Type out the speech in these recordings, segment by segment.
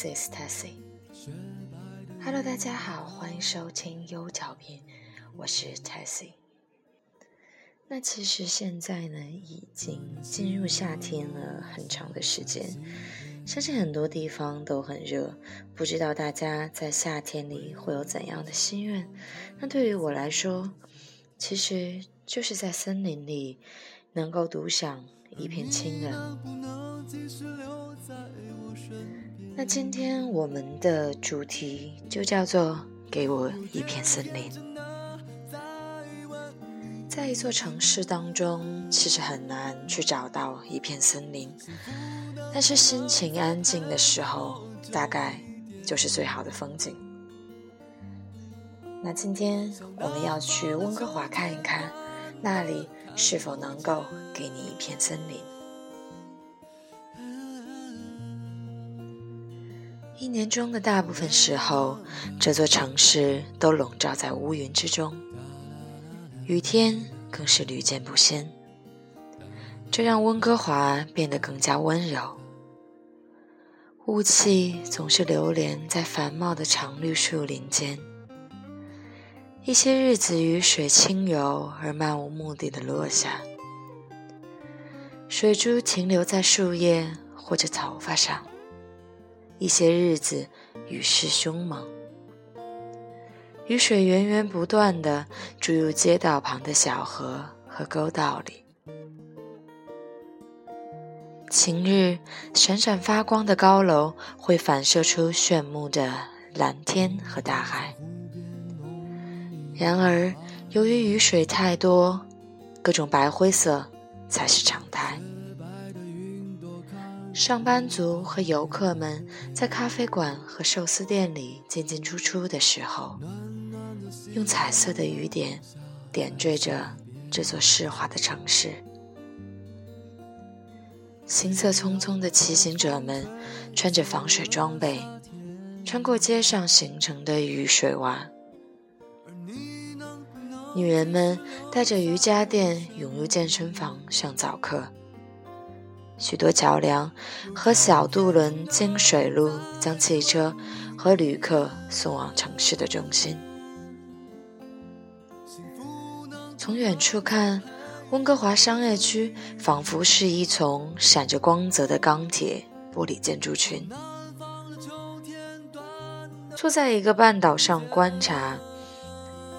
This is Tessie. Hello，大家好，欢迎收听优调频，我是 Tessie。那其实现在呢，已经进入夏天了很长的时间，相信很多地方都很热。不知道大家在夏天里会有怎样的心愿？那对于我来说，其实就是在森林里能够独享一片清凉。那今天我们的主题就叫做“给我一片森林”。在一座城市当中，其实很难去找到一片森林，但是心情安静的时候，大概就是最好的风景。那今天我们要去温哥华看一看，那里是否能够给你一片森林？一年中的大部分时候，这座城市都笼罩在乌云之中。雨天更是屡见不鲜，这让温哥华变得更加温柔。雾气总是流连在繁茂的常绿树林间，一些日子雨水轻柔而漫无目的的落下，水珠停留在树叶或者头发上；一些日子雨势凶猛。雨水源源不断地注入街道旁的小河和沟道里。晴日，闪闪发光的高楼会反射出炫目的蓝天和大海。然而，由于雨水太多，各种白灰色才是常态。上班族和游客们在咖啡馆和寿司店里进进出出的时候。用彩色的雨点点缀着这座湿滑的城市。行色匆匆的骑行者们穿着防水装备，穿过街上形成的雨水洼。女人们带着瑜伽垫涌入健身房上早课。许多桥梁和小渡轮经水路将汽车和旅客送往城市的中心。从远处看，温哥华商业区仿佛是一丛闪着光泽的钢铁玻璃建筑群。坐在一个半岛上观察，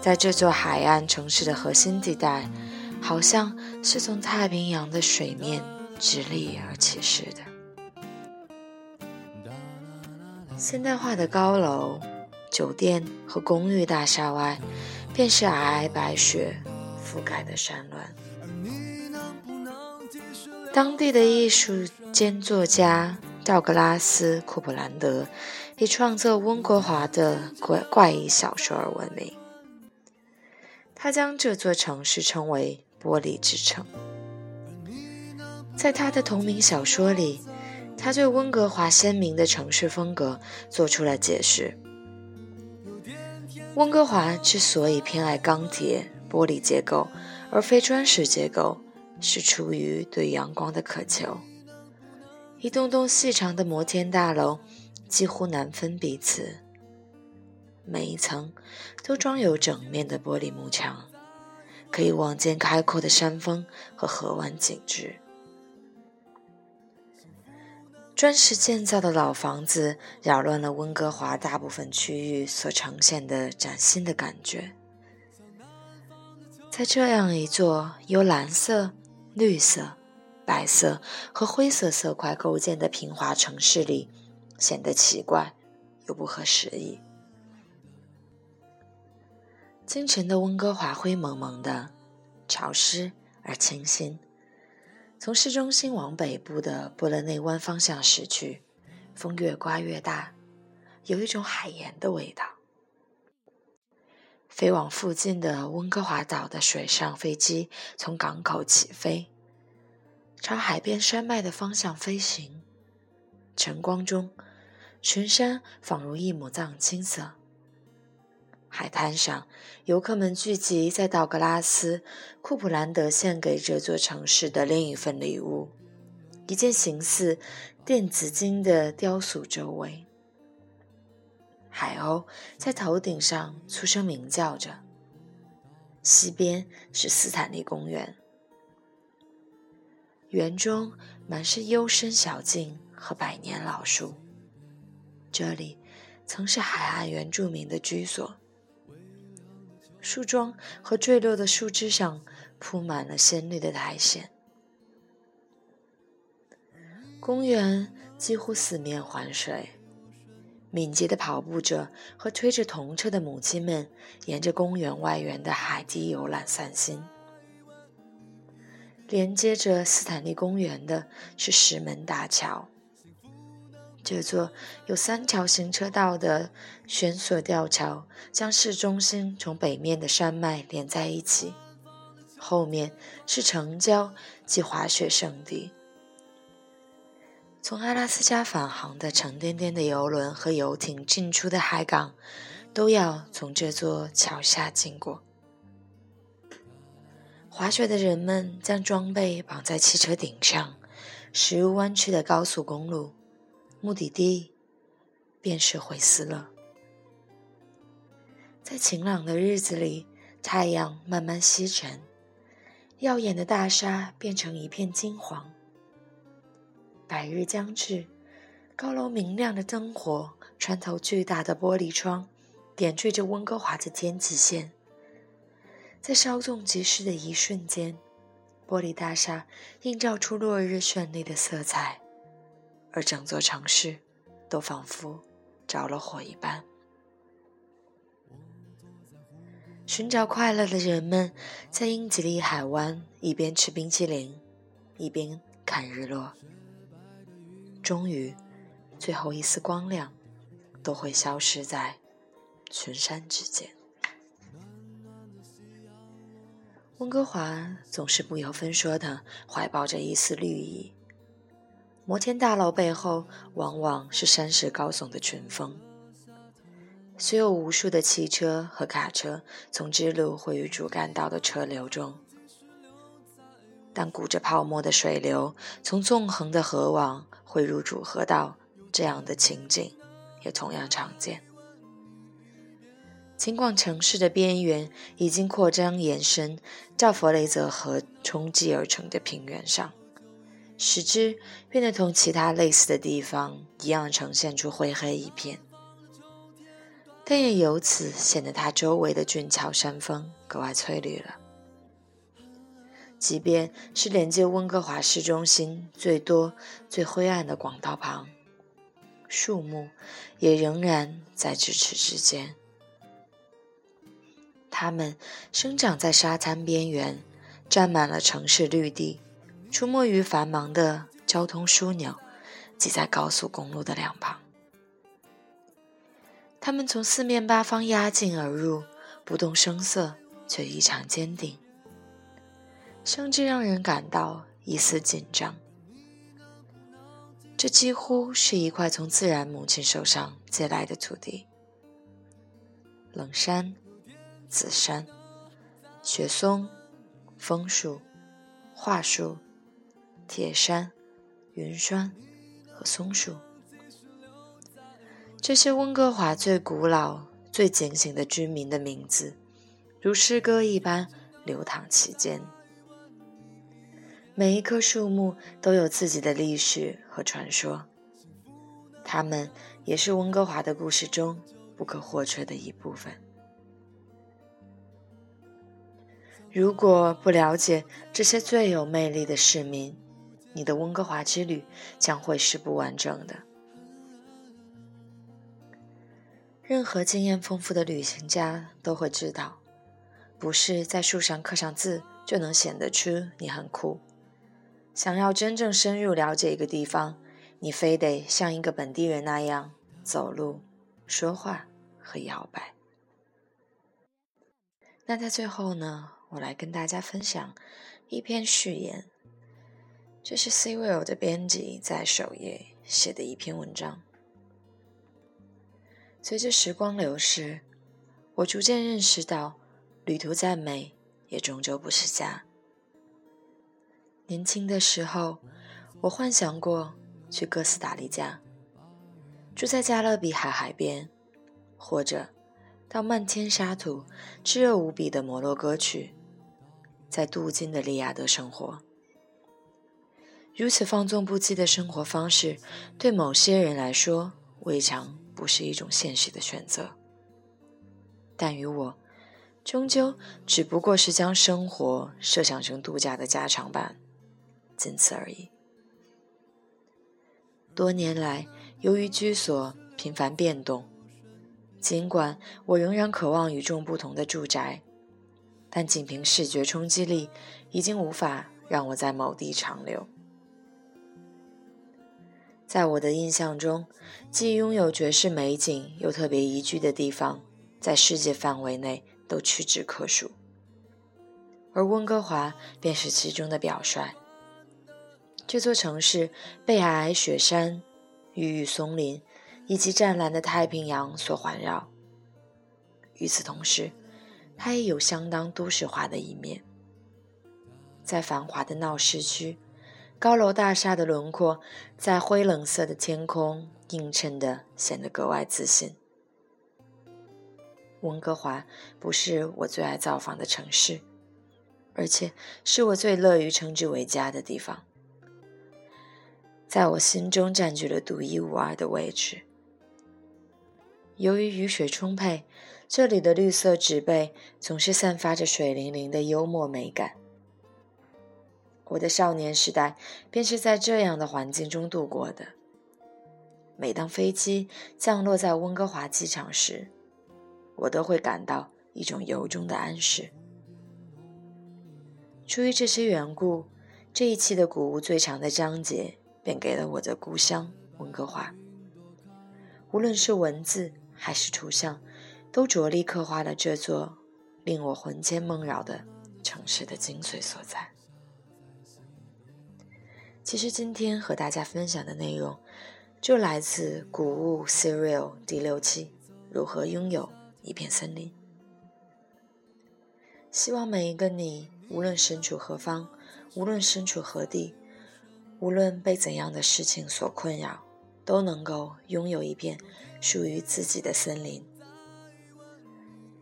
在这座海岸城市的核心地带，好像是从太平洋的水面直立而起似的。现代化的高楼、酒店和公寓大厦外，便是皑皑白雪。覆盖的山峦。当地的艺术兼作家道格拉斯·库普兰德以创作温哥华的怪怪异小说而闻名。他将这座城市称为“玻璃之城”。在他的同名小说里，他对温哥华鲜明的城市风格做出了解释。温哥华之所以偏爱钢铁。玻璃结构，而非砖石结构，是出于对阳光的渴求。一栋栋细长的摩天大楼几乎难分彼此，每一层都装有整面的玻璃幕墙，可以望见开阔的山峰和河湾景致。砖石建造的老房子扰乱了温哥华大部分区域所呈现的崭新的感觉。在这样一座由蓝色、绿色、白色和灰色色块构建的平滑城市里，显得奇怪又不合时宜。清晨的温哥华灰蒙蒙的，潮湿而清新。从市中心往北部的布勒内湾方向驶去，风越刮越大，有一种海盐的味道。飞往附近的温哥华岛的水上飞机从港口起飞，朝海边山脉的方向飞行。晨光中，群山仿如一抹藏青色。海滩上，游客们聚集在道格拉斯·库普兰德献给这座城市的另一份礼物——一件形似电子金的雕塑周围。海鸥在头顶上粗声鸣叫着。西边是斯坦利公园，园中满是幽深小径和百年老树。这里曾是海岸原住民的居所。树桩和坠落的树枝上铺满了鲜绿的苔藓。公园几乎四面环水。敏捷的跑步者和推着童车的母亲们沿着公园外缘的海堤游览散心。连接着斯坦利公园的是石门大桥。这座有三条行车道的悬索吊桥将市中心从北面的山脉连在一起，后面是城郊及滑雪胜地。从阿拉斯加返航的沉甸甸的游轮和游艇进出的海港，都要从这座桥下经过。滑雪的人们将装备绑在汽车顶上，驶入弯曲的高速公路，目的地便是惠斯勒。在晴朗的日子里，太阳慢慢西沉，耀眼的大沙变成一片金黄。白日将至，高楼明亮的灯火穿透巨大的玻璃窗，点缀着温哥华的天际线。在稍纵即逝的一瞬间，玻璃大厦映照出落日绚丽的色彩，而整座城市都仿佛着了火一般。寻找快乐的人们在英吉利海湾一边吃冰淇淋，一边看日落。终于，最后一丝光亮都会消失在群山之间。温哥华总是不由分说地怀抱着一丝绿意。摩天大楼背后往往是山势高耸的群峰，虽有无数的汽车和卡车从支路汇于主干道的车流中。但鼓着泡沫的水流从纵横的河网汇入主河道，这样的情景也同样常见。尽管城市的边缘已经扩张延伸到弗雷泽河冲击而成的平原上，使之变得同其他类似的地方一样呈现出灰黑一片，但也由此显得它周围的俊俏山峰格外翠绿了。即便是连接温哥华市中心最多、最灰暗的广道旁，树木也仍然在咫尺之间。它们生长在沙滩边缘，占满了城市绿地，出没于繁忙的交通枢纽，挤在高速公路的两旁。他们从四面八方压境而入，不动声色，却异常坚定。甚至让人感到一丝紧张。这几乎是一块从自然母亲手上借来的土地。冷杉、紫杉、雪松、枫树、桦树、铁杉、云杉和松树，这些温哥华最古老、最警醒的居民的名字，如诗歌一般流淌其间。每一棵树木都有自己的历史和传说，它们也是温哥华的故事中不可或缺的一部分。如果不了解这些最有魅力的市民，你的温哥华之旅将会是不完整的。任何经验丰富的旅行家都会知道，不是在树上刻上字就能显得出你很酷。想要真正深入了解一个地方，你非得像一个本地人那样走路、说话和摇摆。那在最后呢，我来跟大家分享一篇序言，这是 C Will 的编辑在首页写的一篇文章。随着时光流逝，我逐渐认识到，旅途再美，也终究不是家。年轻的时候，我幻想过去哥斯达黎加，住在加勒比海海边，或者到漫天沙土、炙热无比的摩洛哥去，在镀金的利雅得生活。如此放纵不羁的生活方式，对某些人来说，未尝不是一种现实的选择。但于我，终究只不过是将生活设想成度假的加长版，仅此而已。多年来，由于居所频繁变动，尽管我仍然渴望与众不同的住宅，但仅凭视觉冲击力，已经无法让我在某地长留。在我的印象中，既拥有绝世美景又特别宜居的地方。在世界范围内都屈指可数，而温哥华便是其中的表率。这座城市被皑皑雪山、郁郁松林以及湛蓝的太平洋所环绕。与此同时，它也有相当都市化的一面。在繁华的闹市区，高楼大厦的轮廓在灰冷色的天空映衬的显得格外自信。温哥华不是我最爱造访的城市，而且是我最乐于称之为家的地方，在我心中占据了独一无二的位置。由于雨水充沛，这里的绿色植被总是散发着水灵灵的幽默美感。我的少年时代便是在这样的环境中度过的。每当飞机降落在温哥华机场时，我都会感到一种由衷的安适。出于这些缘故，这一期的古物最长的章节便给了我的故乡温哥华。无论是文字还是图像，都着力刻画了这座令我魂牵梦绕的城市的精髓所在。其实今天和大家分享的内容，就来自《古物 Serial》第六期：如何拥有。一片森林。希望每一个你，无论身处何方，无论身处何地，无论被怎样的事情所困扰，都能够拥有一片属于自己的森林。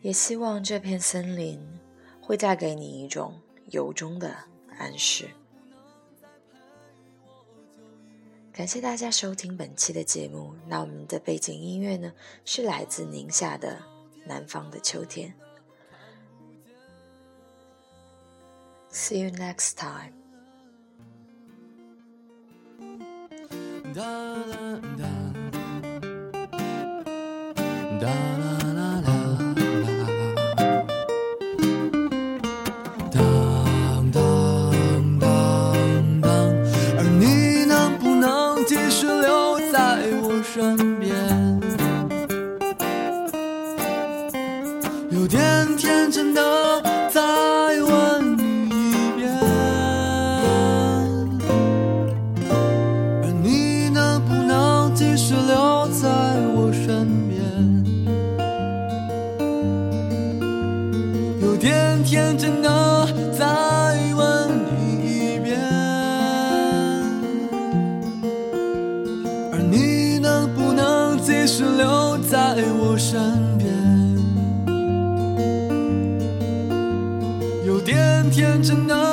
也希望这片森林会带给你一种由衷的安适。感谢大家收听本期的节目。那我们的背景音乐呢，是来自宁夏的。南方的秋天。See you next time. 是留在我身边，有点天真的。